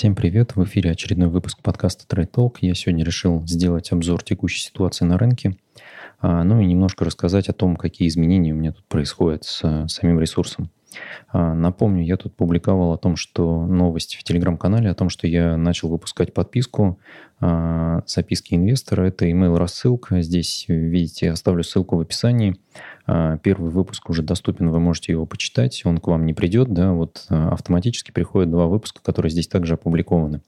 Всем привет! В эфире очередной выпуск подкаста Trade Talk. Я сегодня решил сделать обзор текущей ситуации на рынке, а, ну и немножко рассказать о том, какие изменения у меня тут происходят с самим ресурсом. А, напомню, я тут публиковал о том, что новость в телеграм-канале, о том, что я начал выпускать подписку а, записки инвестора. Это email рассылка. Здесь, видите, оставлю ссылку в описании. А, первый выпуск уже доступен, вы можете его почитать, он к вам не придет, да, вот а, автоматически приходят два выпуска, которые здесь также опубликованы.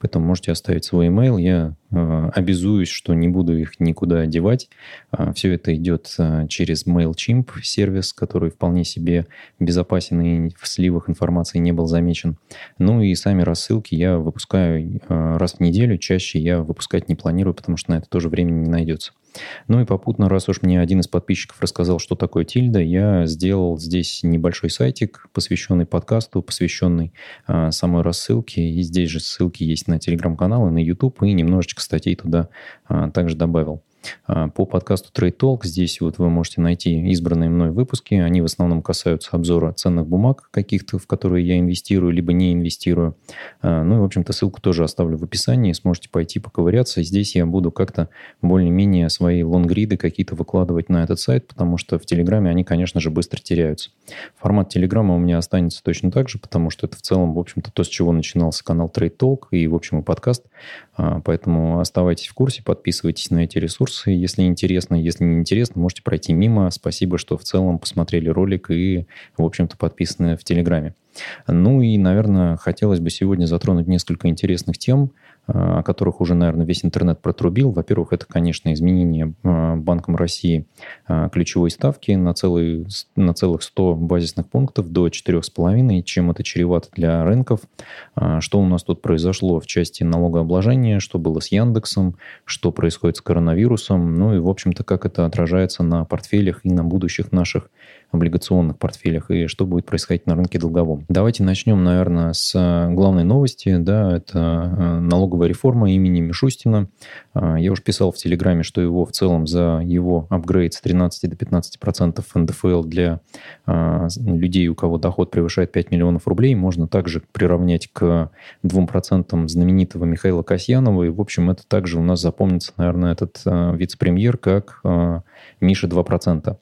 Поэтому можете оставить свой email, я а, обязуюсь, что не буду их никуда девать. Все это идет через MailChimp сервис, который вполне себе безопасен и в сливах информации не был замечен. Ну и сами рассылки я выпускаю раз в неделю, чаще я выпускать не планирую, потому что на это тоже времени не найдется. Ну и попутно, раз уж мне один из подписчиков рассказал, что такое тильда, я сделал здесь небольшой сайтик, посвященный подкасту, посвященный э, самой рассылке. И здесь же ссылки есть на телеграм-канал и на YouTube, и немножечко статей туда э, также добавил. А, по подкасту Trade Talk здесь вот вы можете найти избранные мной выпуски. Они в основном касаются обзора ценных бумаг каких-то, в которые я инвестирую, либо не инвестирую. А, ну и, в общем-то, ссылку тоже оставлю в описании. Сможете пойти поковыряться. Здесь я буду как-то более-менее свои лонгриды какие-то выкладывать на этот сайт, потому что в Телеграме они, конечно же, быстро теряются. Формат Телеграма у меня останется точно так же, потому что это в целом, в общем-то, то, с чего начинался канал Trade Talk и, в общем, и подкаст. А, поэтому оставайтесь в курсе, подписывайтесь на эти ресурсы ресурсы, если интересно. Если не интересно, можете пройти мимо. Спасибо, что в целом посмотрели ролик и, в общем-то, подписаны в Телеграме. Ну и, наверное, хотелось бы сегодня затронуть несколько интересных тем, о которых уже, наверное, весь интернет протрубил. Во-первых, это, конечно, изменение а, Банком России а, ключевой ставки на, целый, на целых 100 базисных пунктов до 4,5, чем это чревато для рынков. Что у нас тут произошло в части налогообложения, что было с Яндексом, что происходит с коронавирусом, ну и, в общем-то, как это отражается на портфелях и на будущих наших облигационных портфелях и что будет происходить на рынке долговом. Давайте начнем, наверное, с э, главной новости. Да, это э, налоговая реформа имени Мишустина. Э, я уже писал в Телеграме, что его в целом за его апгрейд с 13 до 15 процентов НДФЛ для людей, у кого доход превышает 5 миллионов рублей, можно также приравнять к 2 процентам знаменитого Михаила Касьянова. И, в общем, это также у нас запомнится, наверное, этот вице-премьер как Миша 2 процента.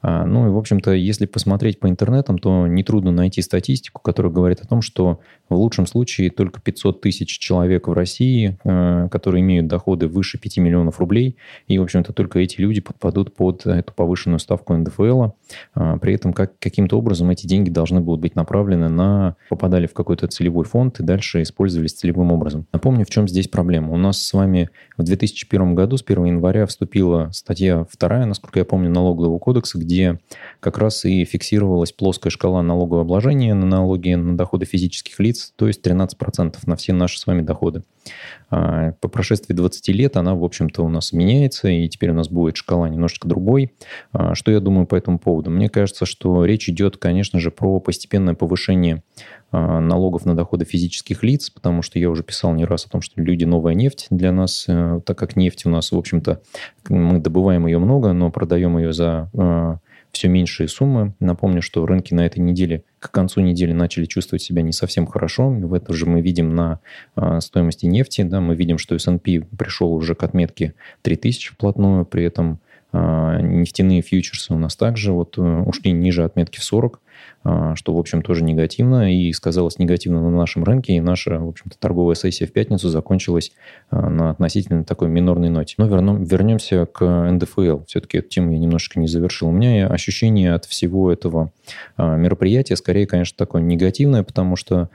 А, ну и, в общем-то, если посмотреть по интернетам, то нетрудно найти статистику, которая говорит о том, что в лучшем случае только 500 тысяч человек в России, а, которые имеют доходы выше 5 миллионов рублей, и, в общем-то, только эти люди подпадут под эту повышенную ставку НДФЛ. А, при этом как, каким-то образом эти деньги должны будут быть направлены на... попадали в какой-то целевой фонд и дальше использовались целевым образом. Напомню, в чем здесь проблема. У нас с вами в 2001 году, с 1 января, вступила статья 2, насколько я помню, налогового кодекса, где как раз и фиксировалась плоская шкала налогового обложения на налоги на доходы физических лиц, то есть 13% на все наши с вами доходы. А, по прошествии 20 лет она, в общем-то, у нас меняется, и теперь у нас будет шкала немножечко другой. А, что я думаю по этому поводу? Мне кажется, что речь идет, конечно же, про постепенное повышение а, налогов на доходы физических лиц, потому что я уже писал не раз о том, что люди новая нефть для нас, э, так как нефть у нас, в общем-то, мы добываем ее много, но продаем ее за все меньшие суммы. Напомню, что рынки на этой неделе, к концу недели начали чувствовать себя не совсем хорошо. В этом же мы видим на э, стоимости нефти. Да, мы видим, что S&P пришел уже к отметке 3000 вплотную, при этом нефтяные фьючерсы у нас также вот ушли ниже отметки в 40. А, что, в общем, тоже негативно и сказалось негативно на нашем рынке, и наша, в общем-то, торговая сессия в пятницу закончилась а, на относительно такой минорной ноте. Но вернем, вернемся к НДФЛ. Все-таки эту тему я немножечко не завершил. У меня ощущение от всего этого а, мероприятия скорее, конечно, такое негативное, потому что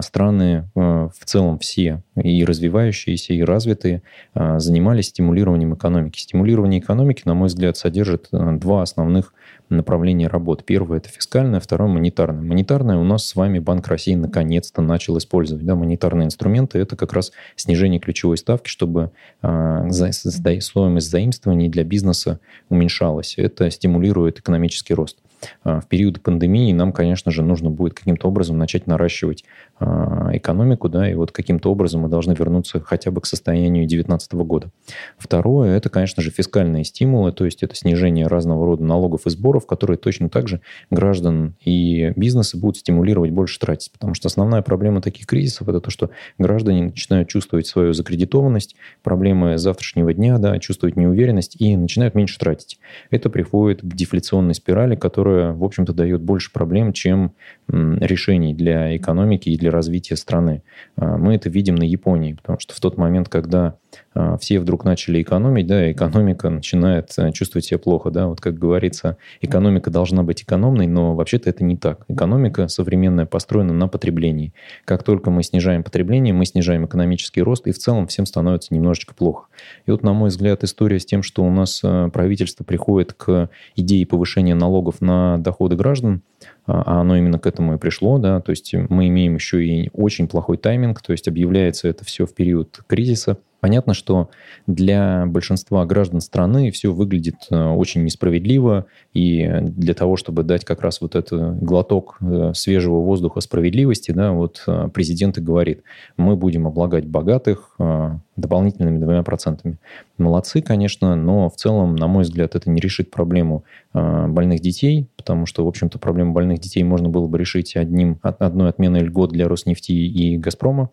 страны в целом все, и развивающиеся, и развитые, занимались стимулированием экономики. Стимулирование экономики, на мой взгляд, содержит два основных направления работ. Первое – это фискальное, второе – монетарное. Монетарное у нас с вами Банк России наконец-то начал использовать. Да, монетарные инструменты – это как раз снижение ключевой ставки, чтобы э, стоимость заимствований для бизнеса уменьшалась. Это стимулирует экономический рост. В период пандемии нам, конечно же, нужно будет каким-то образом начать наращивать экономику, да, и вот каким-то образом мы должны вернуться хотя бы к состоянию 2019 года. Второе, это, конечно же, фискальные стимулы, то есть это снижение разного рода налогов и сборов, которые точно так же граждан и бизнесы будут стимулировать больше тратить, потому что основная проблема таких кризисов – это то, что граждане начинают чувствовать свою закредитованность, проблемы завтрашнего дня, да, чувствовать неуверенность и начинают меньше тратить. Это приводит к дефляционной спирали, которая, в общем-то, дает больше проблем, чем решений для экономики и для развития страны. А, мы это видим на Японии, потому что в тот момент, когда все вдруг начали экономить, да, экономика начинает э, чувствовать себя плохо, да, вот как говорится, экономика должна быть экономной, но вообще-то это не так. Экономика современная построена на потреблении. Как только мы снижаем потребление, мы снижаем экономический рост, и в целом всем становится немножечко плохо. И вот, на мой взгляд, история с тем, что у нас э, правительство приходит к идее повышения налогов на доходы граждан, а, а оно именно к этому и пришло, да, то есть мы имеем еще и очень плохой тайминг, то есть объявляется это все в период кризиса, Понятно, что для большинства граждан страны все выглядит э, очень несправедливо, и для того, чтобы дать как раз вот этот глоток э, свежего воздуха справедливости, да, вот э, президент и говорит, мы будем облагать богатых дополнительными двумя процентами. Молодцы, конечно, но в целом, на мой взгляд, это не решит проблему больных детей, потому что, в общем-то, проблему больных детей можно было бы решить одним, одной отменой льгот для Роснефти и Газпрома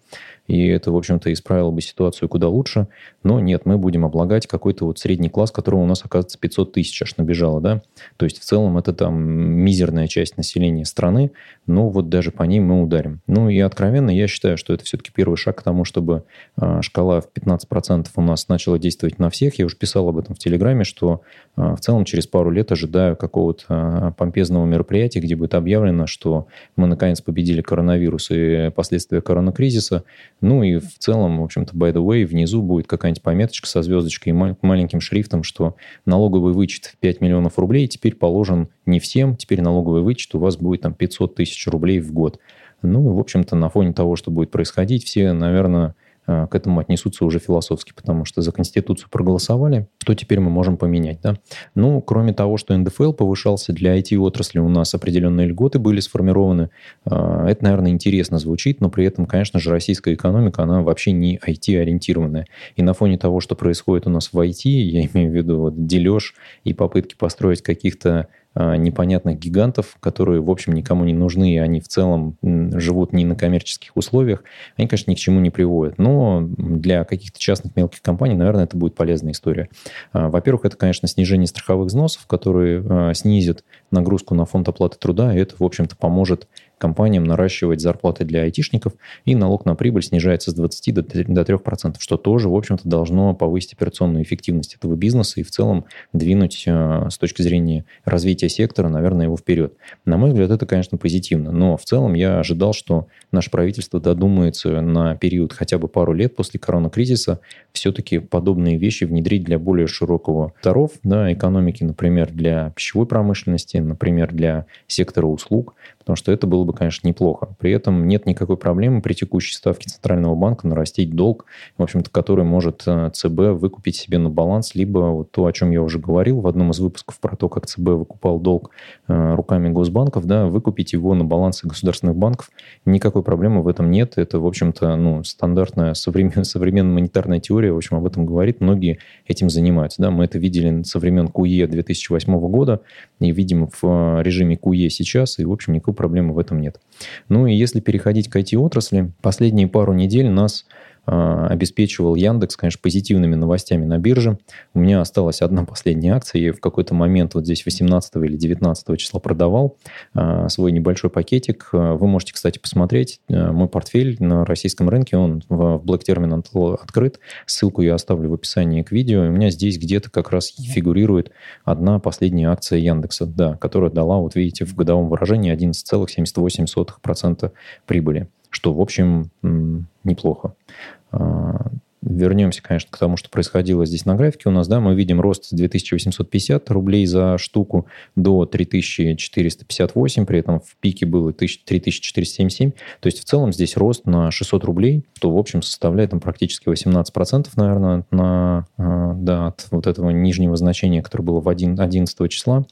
и это, в общем-то, исправило бы ситуацию куда лучше. Но нет, мы будем облагать какой-то вот средний класс, которого у нас, оказывается, 500 тысяч аж набежало, да. То есть в целом это там мизерная часть населения страны, но вот даже по ней мы ударим. Ну и откровенно я считаю, что это все-таки первый шаг к тому, чтобы э, шкала в 15% у нас начала действовать на всех. Я уже писал об этом в Телеграме, что э, в целом через пару лет ожидаю какого-то э, помпезного мероприятия, где будет объявлено, что мы наконец победили коронавирус и последствия коронакризиса, ну и в целом, в общем-то, by the way, внизу будет какая-нибудь пометочка со звездочкой и маленьким шрифтом, что налоговый вычет в 5 миллионов рублей теперь положен не всем, теперь налоговый вычет у вас будет там 500 тысяч рублей в год. Ну, в общем-то, на фоне того, что будет происходить, все, наверное, к этому отнесутся уже философски, потому что за Конституцию проголосовали, что теперь мы можем поменять, да? Ну, кроме того, что НДФЛ повышался, для IT-отрасли у нас определенные льготы были сформированы. Э, это, наверное, интересно звучит, но при этом, конечно же, российская экономика, она вообще не IT-ориентированная. И на фоне того, что происходит у нас в IT, я имею в виду вот дележ и попытки построить каких-то непонятных гигантов, которые, в общем, никому не нужны, и они в целом живут не на коммерческих условиях, они, конечно, ни к чему не приводят. Но для каких-то частных мелких компаний, наверное, это будет полезная история. А, во-первых, это, конечно, снижение страховых взносов, которые а, снизят нагрузку на фонд оплаты труда, и это, в общем-то, поможет компаниям наращивать зарплаты для айтишников, и налог на прибыль снижается с 20 до 3%, что тоже, в общем-то, должно повысить операционную эффективность этого бизнеса и в целом двинуть э, с точки зрения развития сектора, наверное, его вперед. На мой взгляд, это, конечно, позитивно, но в целом я ожидал, что наше правительство додумается на период хотя бы пару лет после коронакризиса все-таки подобные вещи внедрить для более широкого таров, да, экономики, например, для пищевой промышленности, например, для сектора услуг, потому что это было бы, конечно, неплохо. При этом нет никакой проблемы при текущей ставке Центрального банка нарастить долг, в общем-то, который может э, ЦБ выкупить себе на баланс, либо вот то, о чем я уже говорил в одном из выпусков про то, как ЦБ выкупал долг э, руками госбанков, да, выкупить его на балансы государственных банков. Никакой проблемы в этом нет. Это, в общем-то, ну, стандартная современная, современная монетарная теория, в общем, об этом говорит. Многие этим занимаются. Да. Мы это видели со времен КУЕ 2008 года и видим в э, режиме КУЕ сейчас, и, в общем, никакой проблемы в этом нет. Ну и если переходить к IT-отрасли, последние пару недель нас обеспечивал Яндекс, конечно, позитивными новостями на бирже. У меня осталась одна последняя акция. Я в какой-то момент вот здесь 18 или 19 числа продавал а, свой небольшой пакетик. А, вы можете, кстати, посмотреть мой портфель на российском рынке. Он в Black Terminal открыт. Ссылку я оставлю в описании к видео. у меня здесь где-то как раз фигурирует одна последняя акция Яндекса, да, которая дала, вот видите, в годовом выражении 11,78% прибыли что, в общем, неплохо. А, вернемся, конечно, к тому, что происходило здесь на графике у нас, да, мы видим рост с 2850 рублей за штуку до 3458, при этом в пике было 3477, то есть в целом здесь рост на 600 рублей, что, в общем, составляет там практически 18%, наверное, на, э, да, от вот этого нижнего значения, которое было в 11 числа.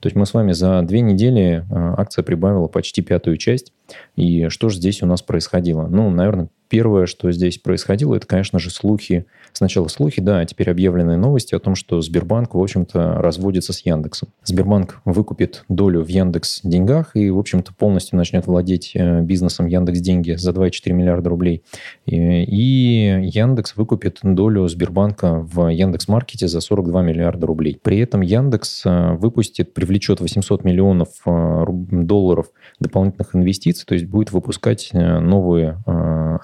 То есть мы с вами за две недели э, акция прибавила почти пятую часть. И что же здесь у нас происходило? Ну, наверное, первое, что здесь происходило, это, конечно же, слухи. Сначала слухи, да, а теперь объявленные новости о том, что Сбербанк, в общем-то, разводится с Яндексом. Сбербанк выкупит долю в Яндекс деньгах и, в общем-то, полностью начнет владеть э, бизнесом Яндекс деньги за 2,4 миллиарда рублей. И, Яндекс выкупит долю Сбербанка в Яндекс Маркете за 42 миллиарда рублей. При этом Яндекс э, выпустит, привлечет 800 миллионов э, долларов дополнительных инвестиций, то есть будет выпускать новые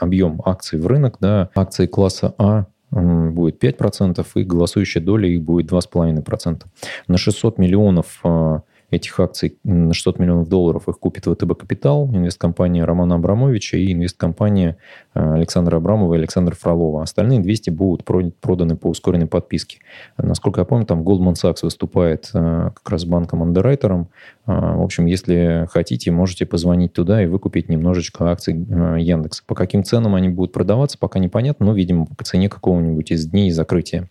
объемы объем акций в рынок, да, акции класса А будет 5%, и голосующая доля их будет 2,5%. На 600 миллионов а, этих акций на 600 миллионов долларов их купит ВТБ Капитал, инвесткомпания Романа Абрамовича и инвесткомпания э, Александра Абрамова и Александра Фролова. Остальные 200 будут проданы по ускоренной подписке. Насколько я помню, там Goldman Sachs выступает э, как раз банком-андеррайтером. Э, в общем, если хотите, можете позвонить туда и выкупить немножечко акций Яндекса. По каким ценам они будут продаваться, пока непонятно, но, видимо, по цене какого-нибудь из дней закрытия.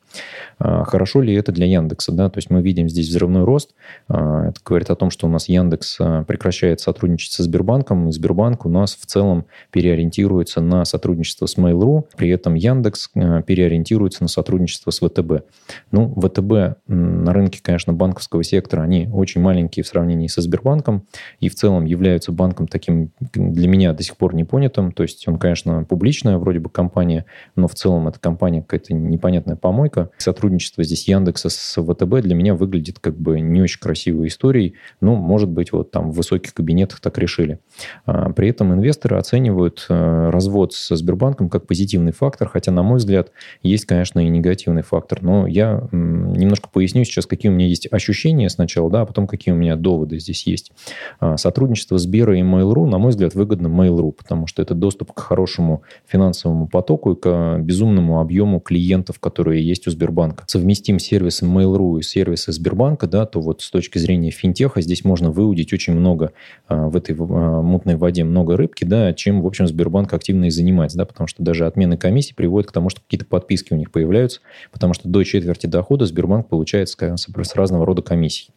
Хорошо ли это для Яндекса? Да? То есть мы видим здесь взрывной рост. Это говорит о том, что у нас Яндекс прекращает сотрудничать со Сбербанком, и Сбербанк у нас в целом переориентируется на сотрудничество с Mail.ru, при этом Яндекс переориентируется на сотрудничество с ВТБ. Ну, ВТБ на рынке, конечно, банковского сектора, они очень маленькие в сравнении со Сбербанком, и в целом являются банком таким для меня до сих пор непонятым, то есть он, конечно, публичная вроде бы компания, но в целом эта компания какая-то непонятная помойка. Сотрудничество здесь Яндекса с ВТБ для меня выглядит как бы не очень красивой историей, историй, ну, может быть, вот там в высоких кабинетах так решили. А, при этом инвесторы оценивают э, развод со Сбербанком как позитивный фактор, хотя, на мой взгляд, есть, конечно, и негативный фактор. Но я немножко поясню сейчас, какие у меня есть ощущения сначала, да, а потом какие у меня доводы здесь есть. А, сотрудничество Сбера и Mail.ru, на мой взгляд, выгодно Mail.ru, потому что это доступ к хорошему финансовому потоку и к безумному объему клиентов, которые есть у Сбербанка. Совместим сервисы Mail.ru и сервисы Сбербанка, да, то вот с точки зрения финтеха здесь можно выудить очень много а, в этой а, мутной воде, много рыбки, да, чем, в общем, Сбербанк активно и занимается, да, потому что даже отмены комиссии приводят к тому, что какие-то подписки у них появляются, потому что до четверти дохода Сбербанк получает с разного рода комиссий.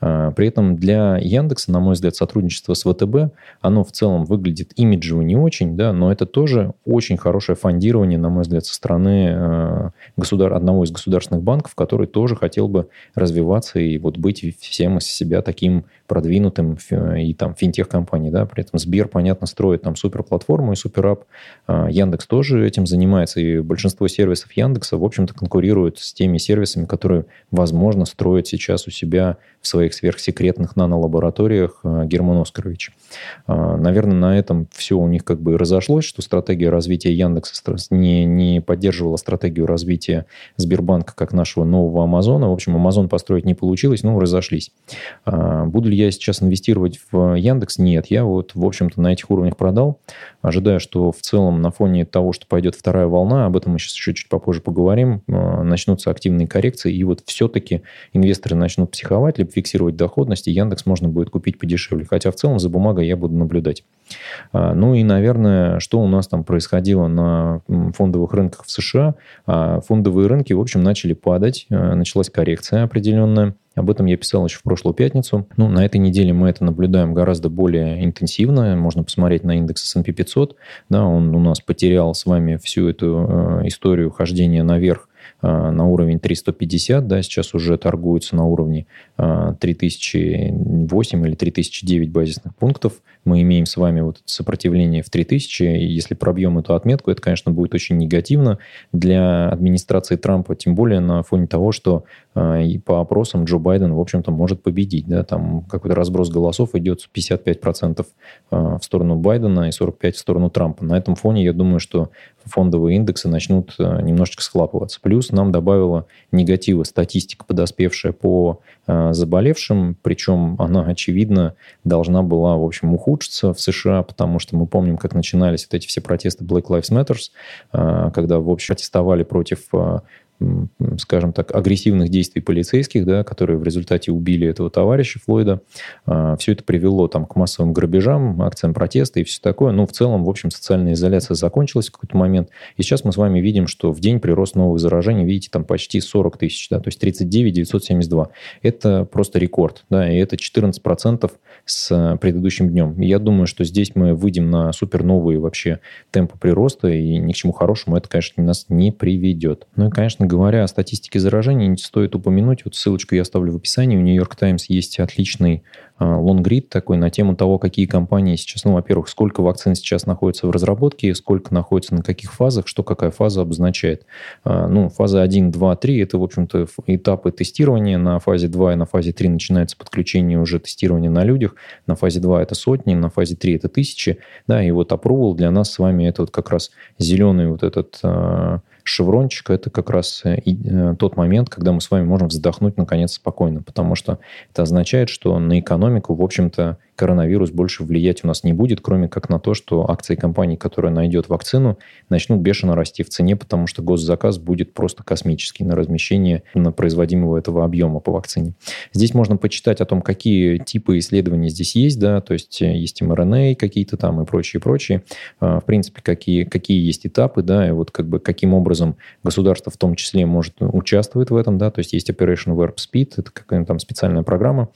А, при этом для Яндекса, на мой взгляд, сотрудничество с ВТБ, оно в целом выглядит имиджево не очень, да, но это тоже очень хорошее фондирование, на мой взгляд, со стороны государ... одного из государственных банков, который тоже хотел бы развиваться и вот быть всем из себя таким продвинутым и там финтех-компанией, да, при этом Сбер, понятно, строит там суперплатформу и суперап, а, Яндекс тоже этим занимается, и большинство сервисов Яндекса, в общем-то, конкурируют с теми сервисами, которые, возможно, строят сейчас у себя в своих сверхсекретных нанолабораториях а, Герман Оскарович. А, наверное, на этом все у них как бы разошлось, что стратегия развития Яндекса не, не поддерживала стратегию развития Сбербанка как нашего нового Амазона. В общем, Амазон построить не получилось, ну, разошлись. Буду ли я сейчас инвестировать в Яндекс? Нет. Я вот, в общем-то, на этих уровнях продал, ожидая, что в целом на фоне того, что пойдет вторая волна, об этом мы сейчас еще чуть попозже поговорим, начнутся активные коррекции, и вот все-таки инвесторы начнут психовать, либо фиксировать доходность, и Яндекс можно будет купить подешевле. Хотя в целом за бумагой я буду наблюдать. А, ну и, наверное, что у нас там происходило на фондовых рынках в США? А, фондовые рынки, в общем, начали падать, началась коррекция определенная. Об этом я писал еще в прошлую пятницу. Ну, на этой неделе мы это наблюдаем гораздо более интенсивно. Можно посмотреть на индекс S&P 500. Да, он у нас потерял с вами всю эту э, историю хождения наверх на уровень 350, да, сейчас уже торгуется на уровне 3008 э, или 3009 базисных пунктов. Мы имеем с вами вот сопротивление в 3000, и если пробьем эту отметку, это, конечно, будет очень негативно для администрации Трампа, тем более на фоне того, что а, и по опросам Джо Байден, в общем-то, может победить. Да? Там какой-то разброс голосов идет 55% а, в сторону Байдена и 45% в сторону Трампа. На этом фоне я думаю, что фондовые индексы начнут а, немножечко схлапываться. Плюс нам добавила негатива статистика, подоспевшая по заболевшим, причем она, очевидно, должна была, в общем, ухудшиться улучшится в США, потому что мы помним, как начинались вот эти все протесты Black Lives Matter, когда, в общем, протестовали против скажем так, агрессивных действий полицейских, да, которые в результате убили этого товарища Флойда. А, все это привело там, к массовым грабежам, акциям протеста и все такое. Ну, в целом, в общем, социальная изоляция закончилась в какой-то момент. И сейчас мы с вами видим, что в день прирост новых заражений, видите, там почти 40 тысяч, да, то есть 39 972. Это просто рекорд, да, и это 14% с предыдущим днем. И я думаю, что здесь мы выйдем на супер новые вообще темпы прироста, и ни к чему хорошему это, конечно, нас не приведет. Ну и, конечно, говоря о статистике заражений, стоит упомянуть, вот ссылочку я оставлю в описании, у Нью-Йорк Таймс есть отличный лонгрид такой на тему того, какие компании сейчас, ну, во-первых, сколько вакцин сейчас находится в разработке, сколько находится на каких фазах, что какая фаза обозначает. А, ну, фаза 1, 2, 3 – это, в общем-то, этапы тестирования. На фазе 2 и на фазе 3 начинается подключение уже тестирования на людях. На фазе 2 это сотни, на фазе 3 это тысячи. Да, и вот approval для нас с вами это вот как раз зеленый вот этот а, шеврончик, это как раз э, э, тот момент, когда мы с вами можем вздохнуть наконец спокойно, потому что это означает, что на экономику, в общем-то, коронавирус больше влиять у нас не будет, кроме как на то, что акции компании, которая найдет вакцину, начнут бешено расти в цене, потому что госзаказ будет просто космический на размещение на производимого этого объема по вакцине. Здесь можно почитать о том, какие типы исследований здесь есть, да, то есть э, есть mRNA какие-то там и прочие, прочие. А, в принципе, какие, какие есть этапы, да, и вот как бы каким образом государство в том числе может участвовать в этом, да, то есть есть Operation Warp Speed, это какая-то там специальная программа,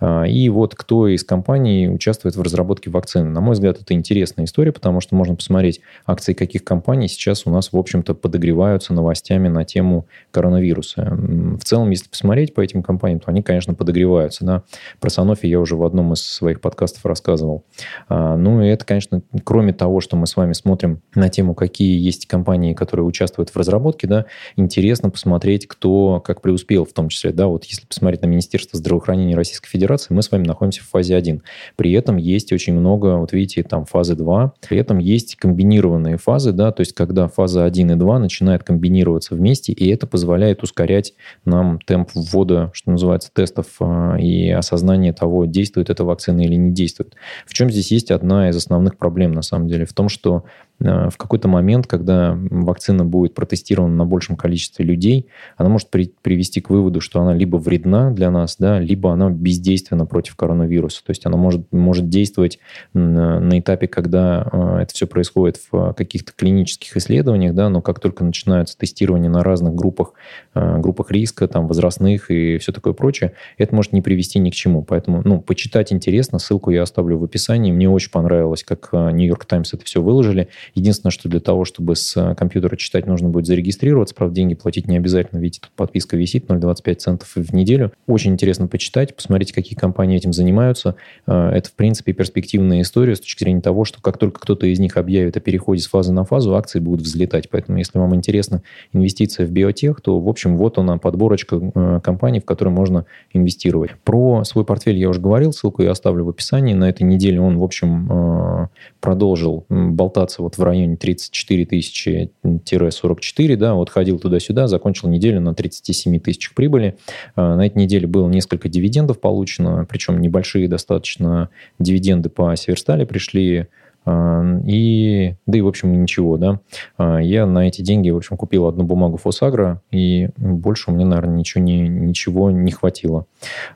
а, и вот кто из компаний компаний участвует в разработке вакцины. На мой взгляд, это интересная история, потому что можно посмотреть акции каких компаний сейчас у нас, в общем-то, подогреваются новостями на тему коронавируса. В целом, если посмотреть по этим компаниям, то они, конечно, подогреваются. Да? Про Sanofi я уже в одном из своих подкастов рассказывал. А, ну, и это, конечно, кроме того, что мы с вами смотрим на тему, какие есть компании, которые участвуют в разработке, да, интересно посмотреть, кто как преуспел в том числе. Да? Вот если посмотреть на Министерство здравоохранения Российской Федерации, мы с вами находимся в фазе 1. При этом есть очень много, вот видите, там фазы 2. При этом есть комбинированные фазы, да, то есть когда фаза 1 и 2 начинает комбинироваться вместе, и это позволяет ускорять нам темп ввода, что называется, тестов а, и осознания того, действует эта вакцина или не действует. В чем здесь есть одна из основных проблем, на самом деле, в том, что в какой-то момент, когда вакцина будет протестирована на большем количестве людей, она может при, привести к выводу, что она либо вредна для нас, да, либо она бездейственна против коронавируса. То есть она может, может действовать на, на этапе, когда э, это все происходит в каких-то клинических исследованиях, да, но как только начинаются тестирования на разных группах, э, группах риска, там, возрастных и все такое прочее, это может не привести ни к чему. Поэтому, ну, почитать интересно, ссылку я оставлю в описании. Мне очень понравилось, как Нью-Йорк Таймс это все выложили. Единственное, что для того, чтобы с э, компьютера читать, нужно будет зарегистрироваться. Правда, деньги платить не обязательно. Видите, тут подписка висит 0,25 центов в неделю. Очень интересно почитать, посмотреть, какие компании этим занимаются. Э, это, в принципе, перспективная история с точки зрения того, что как только кто-то из них объявит о переходе с фазы на фазу, акции будут взлетать. Поэтому, если вам интересна инвестиция в биотех, то, в общем, вот она, подборочка э, компаний, в которые можно инвестировать. Про свой портфель я уже говорил, ссылку я оставлю в описании. На этой неделе он, в общем, продолжил болтаться вот в районе 34 тысячи-44, да, вот ходил туда-сюда, закончил неделю на 37 тысячах прибыли. А, на этой неделе было несколько дивидендов получено, причем небольшие достаточно дивиденды по Северстале пришли и, да и, в общем, ничего, да. А, я на эти деньги, в общем, купил одну бумагу Фосагро, и больше у меня, наверное, ничего не, ничего не хватило.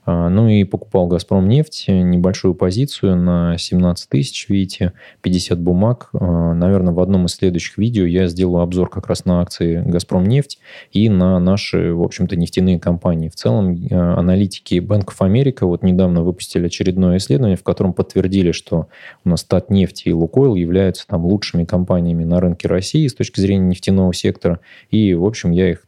А, ну и покупал «Газпром» нефть, небольшую позицию на 17 тысяч, видите, 50 бумаг. Наверное, в одном из следующих видео я сделаю обзор как раз на акции «Газпром» нефть и на наши, в общем-то, нефтяные компании. В целом, аналитики Bank of America вот недавно выпустили очередное исследование, в котором подтвердили, что у нас Татнефть и Лукойл являются там лучшими компаниями на рынке России с точки зрения нефтяного сектора. И, в общем, я их,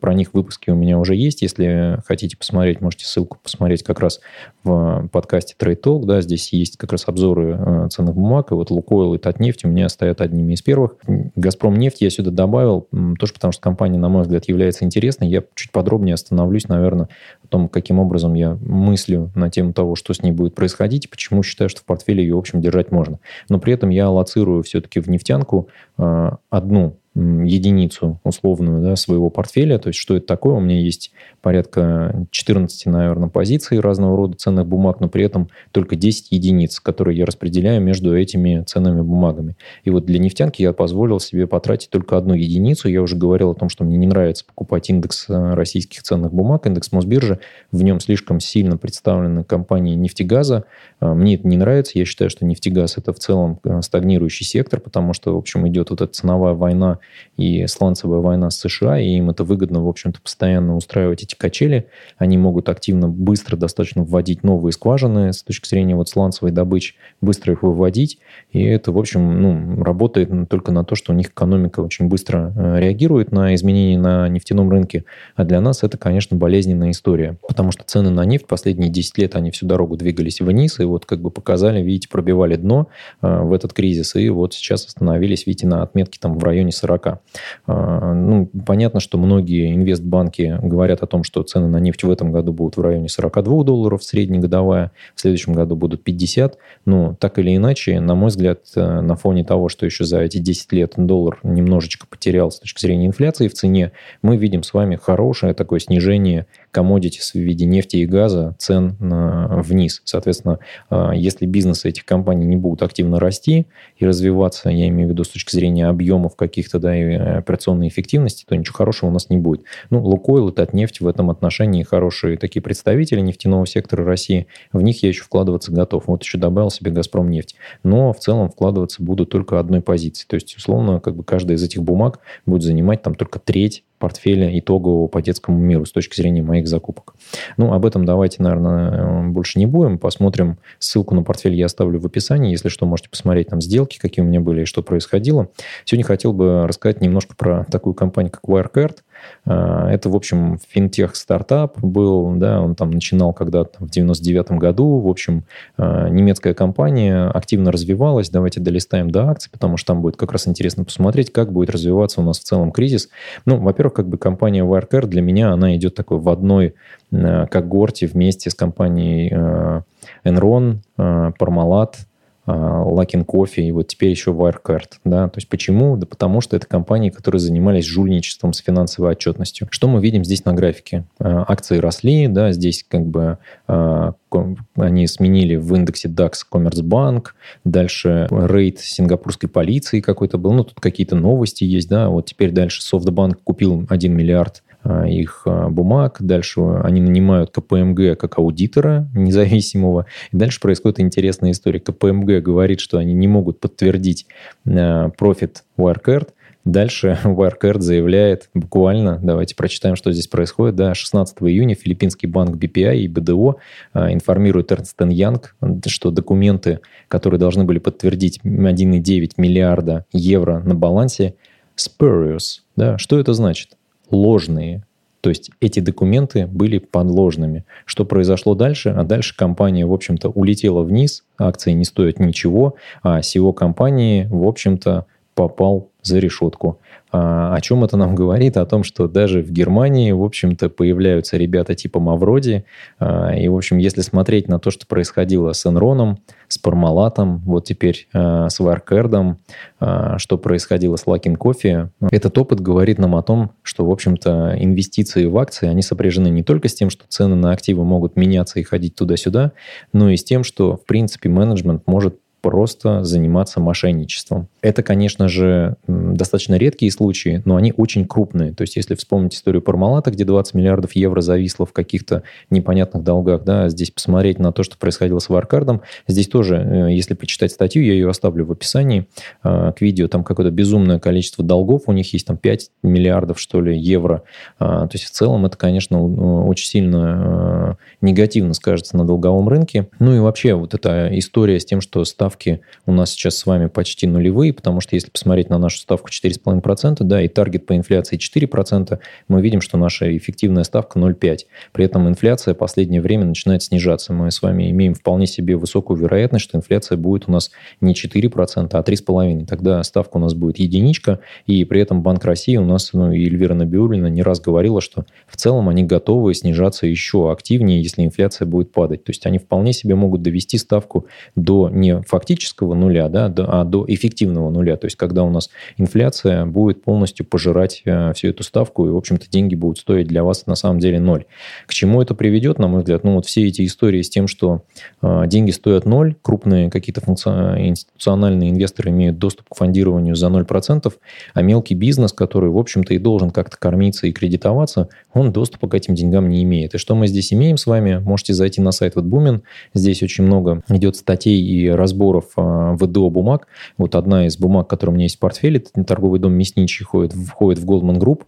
про них выпуски у меня уже есть. Если хотите посмотреть, можете ссылку посмотреть как раз в подкасте Trade Talk. Да, здесь есть как раз обзоры э, ценных бумаг. И вот Лукойл и Татнефть у меня стоят одними из первых. Газпром нефть я сюда добавил, тоже потому что компания, на мой взгляд, является интересной. Я чуть подробнее остановлюсь, наверное, о том, каким образом я мыслю на тему того, что с ней будет происходить, и почему считаю, что в портфеле ее, в общем, держать можно. Но при этом я аллоцирую все-таки в нефтянку э, одну единицу условную да, своего портфеля. То есть что это такое? У меня есть порядка 14, наверное, позиций разного рода ценных бумаг, но при этом только 10 единиц, которые я распределяю между этими ценными бумагами. И вот для нефтянки я позволил себе потратить только одну единицу. Я уже говорил о том, что мне не нравится покупать индекс э, российских ценных бумаг, индекс Мосбиржи. В нем слишком сильно представлены компании нефтегаза. Э, мне это не нравится. Я считаю, что нефтегаз – это в целом э, стагнирующий сектор, потому что, в общем, идет вот эта ценовая война и сланцевая война с США, и им это выгодно, в общем-то, постоянно устраивать эти качели. Они могут активно, быстро достаточно вводить новые скважины с точки зрения вот сланцевой добычи, быстро их выводить. И это, в общем, ну, работает только на то, что у них экономика очень быстро э, реагирует на изменения на нефтяном рынке. А для нас это, конечно, болезненная история, потому что цены на нефть последние 10 лет, они всю дорогу двигались вниз, и вот как бы показали, видите, пробивали дно э, в этот кризис, и вот сейчас остановились, видите, на отметке там в районе 40. Э, ну, понятно, что многие инвестбанки говорят о том, что цены на нефть в этом году будут в районе 42 долларов среднегодовая, в следующем году будут 50, но так или иначе, на мой взгляд, э, на фоне того, что еще за эти 10 лет доллар немножечко потерял с точки зрения инфляции в цене, мы видим с вами хорошее такое снижение commodities в виде нефти и газа цен вниз. Соответственно, а, если бизнесы этих компаний не будут активно расти и развиваться, я имею в виду с точки зрения объемов каких-то, да, и операционной эффективности, то ничего хорошего у нас не будет. Ну, Лукойл и Татнефть в этом отношении хорошие такие представители нефтяного сектора России. В них я еще вкладываться готов. Вот еще добавил себе Газпром нефть. Но в целом вкладываться буду только одной позиции. То есть, условно, как бы каждая из этих бумаг будет занимать там только треть портфеля итогового по детскому миру с точки зрения моих закупок. Ну, об этом давайте, наверное, больше не будем. Посмотрим. Ссылку на портфель я оставлю в описании. Если что, можете посмотреть там сделки, какие у меня были и что происходило. Сегодня хотел бы рассказать немножко про такую компанию, как Wirecard. А, это, в общем, финтех-стартап был, да, он там начинал когда-то в 99 году. В общем, а, немецкая компания активно развивалась. Давайте долистаем до акций, потому что там будет как раз интересно посмотреть, как будет развиваться у нас в целом кризис. Ну, во-первых, как бы компания Wirecard для меня, она идет такой в одной а, когорте вместе с компанией Enron, Parmalat, Лакин Кофе и вот теперь еще Wirecard. Да? То есть почему? Да потому что это компании, которые занимались жульничеством с финансовой отчетностью. Что мы видим здесь на графике? А, акции росли, да, здесь как бы а, они сменили в индексе DAX Commerzbank, дальше рейд сингапурской полиции какой-то был, ну, тут какие-то новости есть, да, вот теперь дальше SoftBank купил 1 миллиард их а, бумаг. Дальше они нанимают КПМГ как аудитора независимого. И дальше происходит интересная история. КПМГ говорит, что они не могут подтвердить а, профит Wirecard. Дальше Wirecard заявляет буквально, давайте прочитаем, что здесь происходит. Да, 16 июня филиппинский банк BPI и БДО информируют Ernst Young, что документы, которые должны были подтвердить 1,9 миллиарда евро на балансе, spurious. Да, что это значит? Ложные. То есть эти документы были подложными. Что произошло дальше? А дальше компания, в общем-то, улетела вниз, акции не стоят ничего, а SEO компании, в общем-то, попал за решетку. А, о чем это нам говорит? О том, что даже в Германии, в общем-то, появляются ребята типа Мавроди. А, и, в общем, если смотреть на то, что происходило с Энроном, с Пармалатом, вот теперь а, с Варкердом, что происходило с Лакин Кофе, этот опыт говорит нам о том, что, в общем-то, инвестиции в акции, они сопряжены не только с тем, что цены на активы могут меняться и ходить туда-сюда, но и с тем, что, в принципе, менеджмент может просто заниматься мошенничеством. Это, конечно же, достаточно редкие случаи, но они очень крупные. То есть, если вспомнить историю Пармалата, где 20 миллиардов евро зависло в каких-то непонятных долгах, да, здесь посмотреть на то, что происходило с Варкардом, здесь тоже, э, если почитать статью, я ее оставлю в описании э, к видео, там какое-то безумное количество долгов, у них есть там 5 миллиардов, что ли, евро. А, то есть, в целом, это, конечно, очень сильно э, негативно скажется на долговом рынке. Ну и вообще, вот эта история с тем, что ставка ставки у нас сейчас с вами почти нулевые, потому что если посмотреть на нашу ставку 4,5%, да, и таргет по инфляции 4%, мы видим, что наша эффективная ставка 0,5%. При этом инфляция в последнее время начинает снижаться. Мы с вами имеем вполне себе высокую вероятность, что инфляция будет у нас не 4%, а 3,5%. Тогда ставка у нас будет единичка, и при этом Банк России у нас, ну, и Эльвира Набиулина не раз говорила, что в целом они готовы снижаться еще активнее, если инфляция будет падать. То есть они вполне себе могут довести ставку до не фактически фактического нуля, да, а до эффективного нуля. То есть, когда у нас инфляция будет полностью пожирать э, всю эту ставку, и, в общем-то, деньги будут стоить для вас на самом деле ноль. К чему это приведет, на мой взгляд? Ну, вот все эти истории с тем, что э, деньги стоят ноль, крупные какие-то функциональные институциональные инвесторы имеют доступ к фондированию за 0%, а мелкий бизнес, который, в общем-то, и должен как-то кормиться и кредитоваться, он доступа к этим деньгам не имеет. И что мы здесь имеем с вами? Можете зайти на сайт Ватбумен. Здесь очень много идет статей и разборов э, ВДО бумаг. Вот одна из бумаг, которая у меня есть в портфеле, это торговый дом Мясничий, входит, входит в Goldman Group.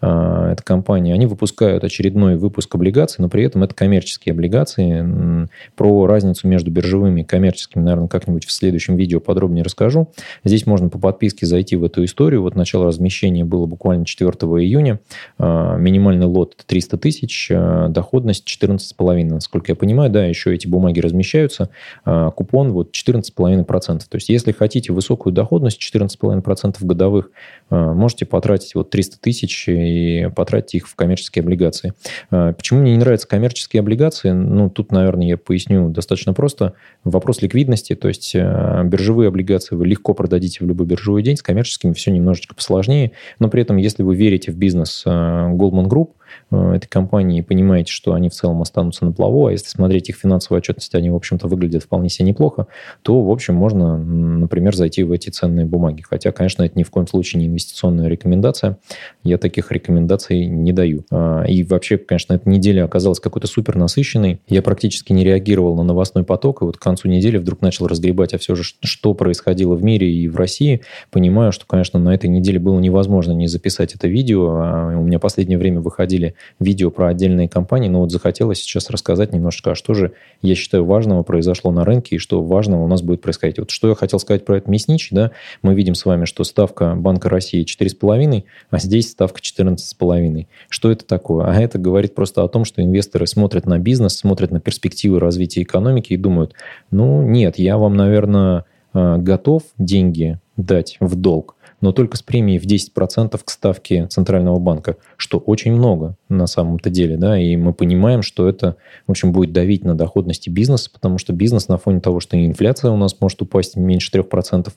Э, это компания. Они выпускают очередной выпуск облигаций, но при этом это коммерческие облигации. Про разницу между биржевыми и коммерческими, наверное, как-нибудь в следующем видео подробнее расскажу. Здесь можно по подписке зайти в эту историю. Вот начало размещения было буквально 4 июня. Э, минимальный лот 300 тысяч, доходность 14,5, насколько я понимаю. Да, еще эти бумаги размещаются. Купон вот 14,5%. То есть, если хотите высокую доходность, 14,5% годовых, можете потратить вот 300 тысяч и потратить их в коммерческие облигации. Почему мне не нравятся коммерческие облигации? Ну, тут, наверное, я поясню достаточно просто. Вопрос ликвидности, то есть биржевые облигации вы легко продадите в любой биржевой день, с коммерческими все немножечко посложнее, но при этом, если вы верите в бизнес Goldman Group, Э, этой компании и понимаете, что они в целом останутся на плаву, а если смотреть их финансовую отчетность, они, в общем-то, выглядят вполне себе неплохо, то, в общем, можно, например, зайти в эти ценные бумаги. Хотя, конечно, это ни в коем случае не инвестиционная рекомендация. Я таких рекомендаций не даю. А, и вообще, конечно, эта неделя оказалась какой-то супер насыщенной. Я практически не реагировал на новостной поток, и вот к концу недели вдруг начал разгребать, а все же, что происходило в мире и в России. Понимаю, что, конечно, на этой неделе было невозможно не записать это видео. А у меня последнее время выходили видео про отдельные компании, но вот захотелось сейчас рассказать немножечко, а что же, я считаю, важного произошло на рынке и что важного у нас будет происходить. Вот что я хотел сказать про это мясничий, да, мы видим с вами, что ставка Банка России 4,5, а здесь ставка 14,5. Что это такое? А это говорит просто о том, что инвесторы смотрят на бизнес, смотрят на перспективы развития экономики и думают, ну нет, я вам, наверное, э, готов деньги дать в долг, но только с премией в 10% к ставке Центрального банка, что очень много на самом-то деле, да, и мы понимаем, что это, в общем, будет давить на доходности бизнеса, потому что бизнес на фоне того, что инфляция у нас может упасть меньше 3%,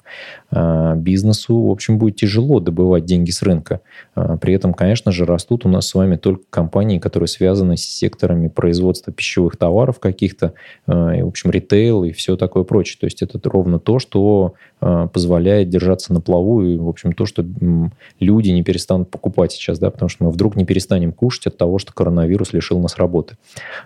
а бизнесу, в общем, будет тяжело добывать деньги с рынка. А при этом, конечно же, растут у нас с вами только компании, которые связаны с секторами производства пищевых товаров каких-то, а, и, в общем, ритейл и все такое прочее. То есть это ровно то, что позволяет держаться на плаву и, в общем, то, что люди не перестанут покупать сейчас, да, потому что мы вдруг не перестанем кушать от того, что коронавирус лишил нас работы.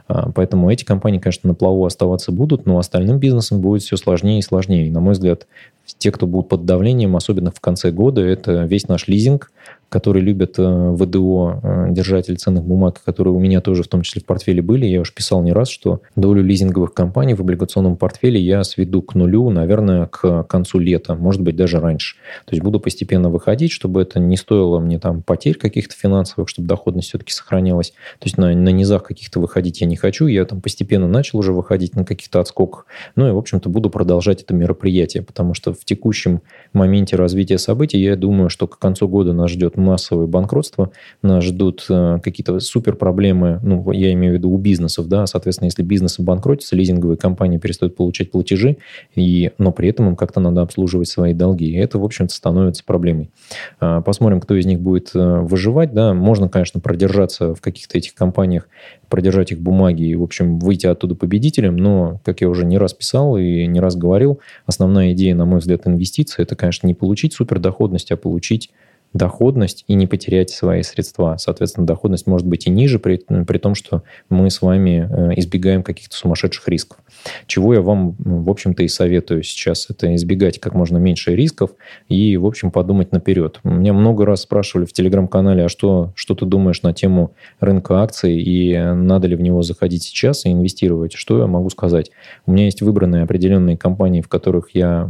А, поэтому эти компании, конечно, на плаву оставаться будут, но остальным бизнесом будет все сложнее и сложнее. И, на мой взгляд, те, кто будут под давлением, особенно в конце года, это весь наш лизинг, которые любят э, ВДО, э, держатели ценных бумаг, которые у меня тоже в том числе в портфеле были. Я уже писал не раз, что долю лизинговых компаний в облигационном портфеле я сведу к нулю, наверное, к концу лета, может быть, даже раньше. То есть буду постепенно выходить, чтобы это не стоило мне там потерь каких-то финансовых, чтобы доходность все-таки сохранялась. То есть на, на низах каких-то выходить я не хочу. Я там постепенно начал уже выходить на каких-то отскоках. Ну и, в общем-то, буду продолжать это мероприятие, потому что в текущем моменте развития событий. Я думаю, что к концу года нас ждет массовые банкротства, нас ждут э, какие-то супер проблемы, ну, я имею в виду у бизнесов, да, соответственно, если бизнес банкротится, лизинговые компании перестают получать платежи, и, но при этом им как-то надо обслуживать свои долги, и это, в общем-то, становится проблемой. А, посмотрим, кто из них будет э, выживать, да, можно, конечно, продержаться в каких-то этих компаниях, продержать их бумаги и, в общем, выйти оттуда победителем, но, как я уже не раз писал и не раз говорил, основная идея, на мой взгляд, инвестиции, это, конечно, не получить супердоходность, а получить доходность и не потерять свои средства. Соответственно, доходность может быть и ниже, при, при том, что мы с вами э, избегаем каких-то сумасшедших рисков. Чего я вам, в общем-то, и советую сейчас, это избегать как можно меньше рисков и, в общем, подумать наперед. Меня много раз спрашивали в телеграм-канале, а что, что ты думаешь на тему рынка акций и надо ли в него заходить сейчас и инвестировать? Что я могу сказать? У меня есть выбранные определенные компании, в которых я,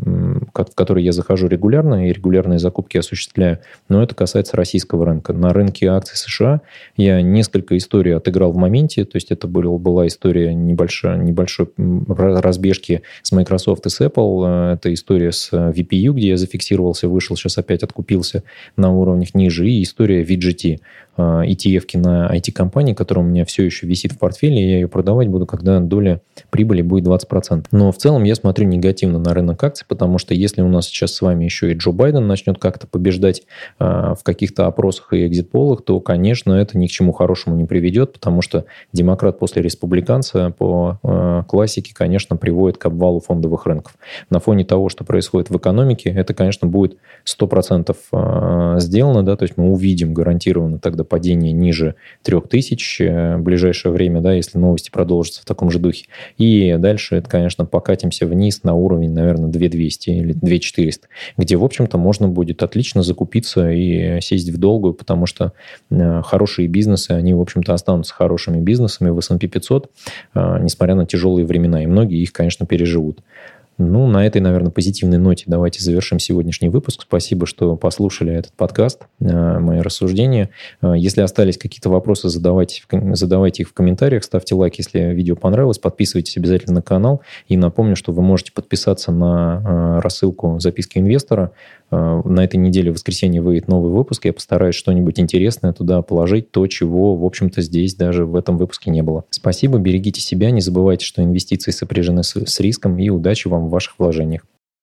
в которые я захожу регулярно и регулярные закупки осуществляю но это касается российского рынка. На рынке акций США я несколько историй отыграл в моменте, то есть это был, была история небольшой, небольшой разбежки с Microsoft и с Apple, это история с VPU, где я зафиксировался, вышел, сейчас опять откупился на уровнях ниже, и история VGT. ETF на IT-компании, которая у меня все еще висит в портфеле, я ее продавать буду, когда доля прибыли будет 20%. Но в целом я смотрю негативно на рынок акций, потому что если у нас сейчас с вами еще и Джо Байден начнет как-то побеждать в каких-то опросах и экзит-полах, то, конечно, это ни к чему хорошему не приведет, потому что демократ после республиканца по классике, конечно, приводит к обвалу фондовых рынков. На фоне того, что происходит в экономике, это, конечно, будет 100% сделано, да, то есть мы увидим гарантированно тогда падение ниже 3000 э, в ближайшее время, да, если новости продолжатся в таком же духе. И дальше это, конечно, покатимся вниз на уровень, наверное, 2200 или 2400, где, в общем-то, можно будет отлично закупиться и сесть в долгую, потому что э, хорошие бизнесы, они, в общем-то, останутся хорошими бизнесами в S&P 500, а, несмотря на тяжелые времена, и многие их, конечно, переживут. Ну, на этой, наверное, позитивной ноте давайте завершим сегодняшний выпуск. Спасибо, что послушали этот подкаст, э, мои рассуждения. Э, если остались какие-то вопросы, задавайте, задавайте их в комментариях, ставьте лайк, если видео понравилось, подписывайтесь обязательно на канал. И напомню, что вы можете подписаться на э, рассылку записки инвестора. На этой неделе в воскресенье выйдет новый выпуск. Я постараюсь что-нибудь интересное туда положить, то, чего, в общем-то, здесь даже в этом выпуске не было. Спасибо, берегите себя, не забывайте, что инвестиции сопряжены с, с риском, и удачи вам в ваших вложениях.